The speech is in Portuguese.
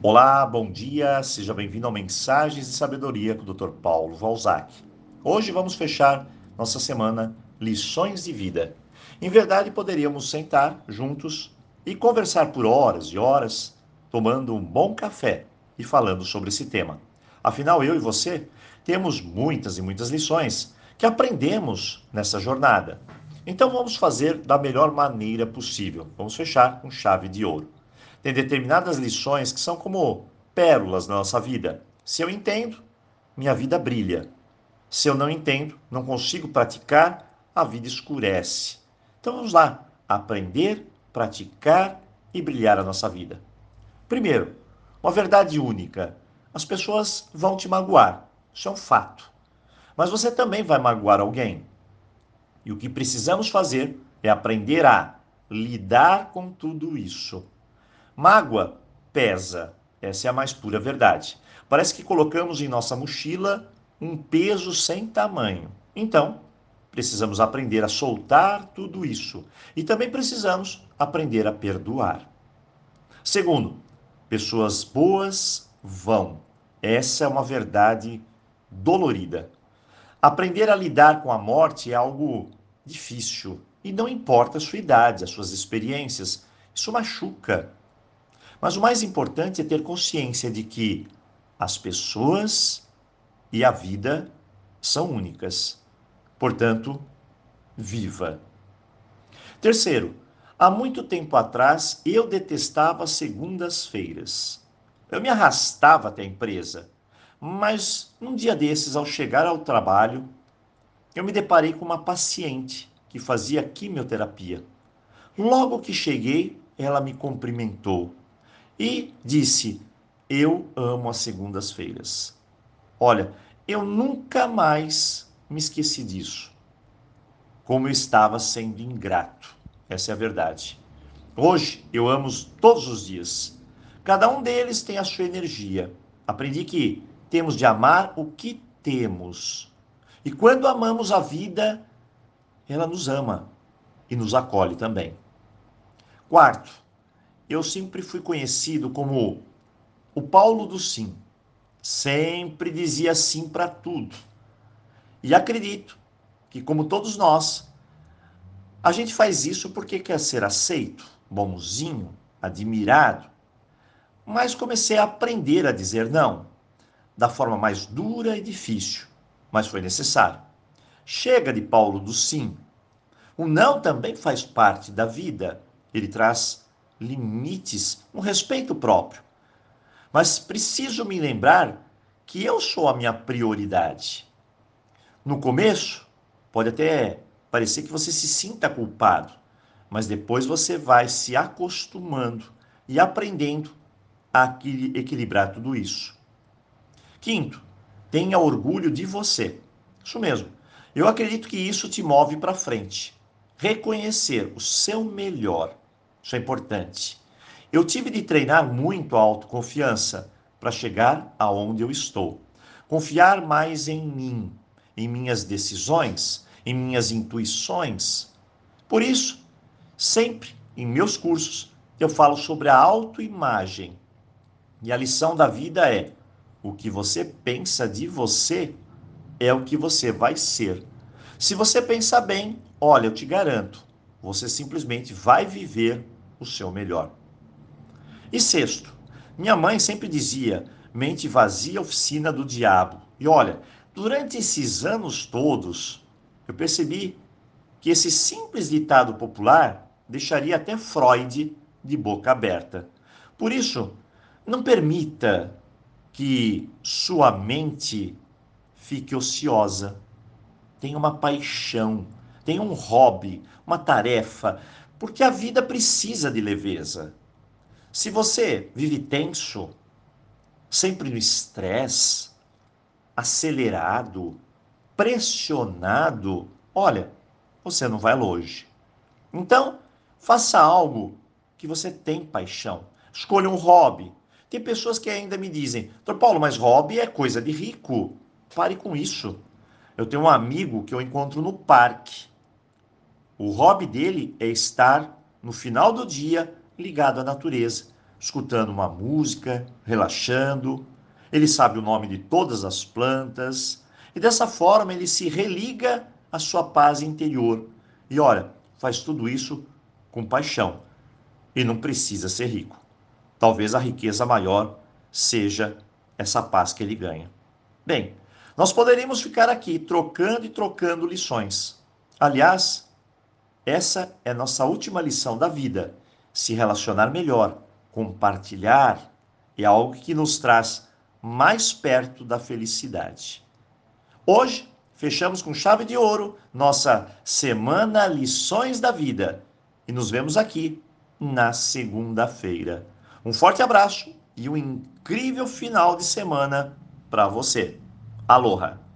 Olá, bom dia, seja bem-vindo ao Mensagens de Sabedoria com o Dr. Paulo Valzac. Hoje vamos fechar nossa semana Lições de Vida. Em verdade, poderíamos sentar juntos e conversar por horas e horas, tomando um bom café e falando sobre esse tema. Afinal, eu e você temos muitas e muitas lições que aprendemos nessa jornada. Então vamos fazer da melhor maneira possível. Vamos fechar com chave de ouro. Tem determinadas lições que são como pérolas na nossa vida. Se eu entendo, minha vida brilha. Se eu não entendo, não consigo praticar, a vida escurece. Então vamos lá, aprender, praticar e brilhar a nossa vida. Primeiro, uma verdade única. As pessoas vão te magoar. Isso é um fato. Mas você também vai magoar alguém. E o que precisamos fazer é aprender a lidar com tudo isso. Mágoa pesa, essa é a mais pura verdade. Parece que colocamos em nossa mochila um peso sem tamanho. Então, precisamos aprender a soltar tudo isso. E também precisamos aprender a perdoar. Segundo, pessoas boas vão. Essa é uma verdade dolorida. Aprender a lidar com a morte é algo difícil. E não importa a sua idade, as suas experiências, isso machuca. Mas o mais importante é ter consciência de que as pessoas e a vida são únicas. Portanto, viva. Terceiro, há muito tempo atrás eu detestava segundas-feiras. Eu me arrastava até a empresa, mas num dia desses, ao chegar ao trabalho, eu me deparei com uma paciente que fazia quimioterapia. Logo que cheguei, ela me cumprimentou e disse: Eu amo as segundas-feiras. Olha, eu nunca mais me esqueci disso. Como eu estava sendo ingrato. Essa é a verdade. Hoje eu amo todos os dias. Cada um deles tem a sua energia. Aprendi que temos de amar o que temos. E quando amamos a vida, ela nos ama e nos acolhe também. Quarto, eu sempre fui conhecido como o Paulo do sim. Sempre dizia sim para tudo. E acredito que, como todos nós, a gente faz isso porque quer ser aceito, bonzinho, admirado. Mas comecei a aprender a dizer não, da forma mais dura e difícil, mas foi necessário. Chega de Paulo do sim. O não também faz parte da vida. Ele traz limites, um respeito próprio. Mas preciso me lembrar que eu sou a minha prioridade. No começo, pode até parecer que você se sinta culpado, mas depois você vai se acostumando e aprendendo a equilibrar tudo isso. Quinto, tenha orgulho de você. Isso mesmo. Eu acredito que isso te move para frente. Reconhecer o seu melhor isso é importante. Eu tive de treinar muito a autoconfiança para chegar aonde eu estou. Confiar mais em mim, em minhas decisões, em minhas intuições. Por isso, sempre em meus cursos eu falo sobre a autoimagem. E a lição da vida é: o que você pensa de você é o que você vai ser. Se você pensar bem, olha, eu te garanto, você simplesmente vai viver o seu melhor. E sexto, minha mãe sempre dizia: mente vazia, oficina do diabo. E olha, durante esses anos todos, eu percebi que esse simples ditado popular deixaria até Freud de boca aberta. Por isso, não permita que sua mente fique ociosa. Tenha uma paixão, tenha um hobby, uma tarefa, porque a vida precisa de leveza. Se você vive tenso, sempre no estresse, acelerado, pressionado, olha, você não vai longe. Então, faça algo que você tem paixão. Escolha um hobby. Tem pessoas que ainda me dizem, Doutor Paulo, mas hobby é coisa de rico. Pare com isso. Eu tenho um amigo que eu encontro no parque. O hobby dele é estar no final do dia ligado à natureza, escutando uma música, relaxando. Ele sabe o nome de todas as plantas e dessa forma ele se religa à sua paz interior. E olha, faz tudo isso com paixão e não precisa ser rico. Talvez a riqueza maior seja essa paz que ele ganha. Bem, nós poderíamos ficar aqui trocando e trocando lições. Aliás, essa é nossa última lição da vida. Se relacionar melhor, compartilhar, é algo que nos traz mais perto da felicidade. Hoje, fechamos com chave de ouro nossa semana Lições da Vida e nos vemos aqui na segunda-feira. Um forte abraço e um incrível final de semana para você. Aloha!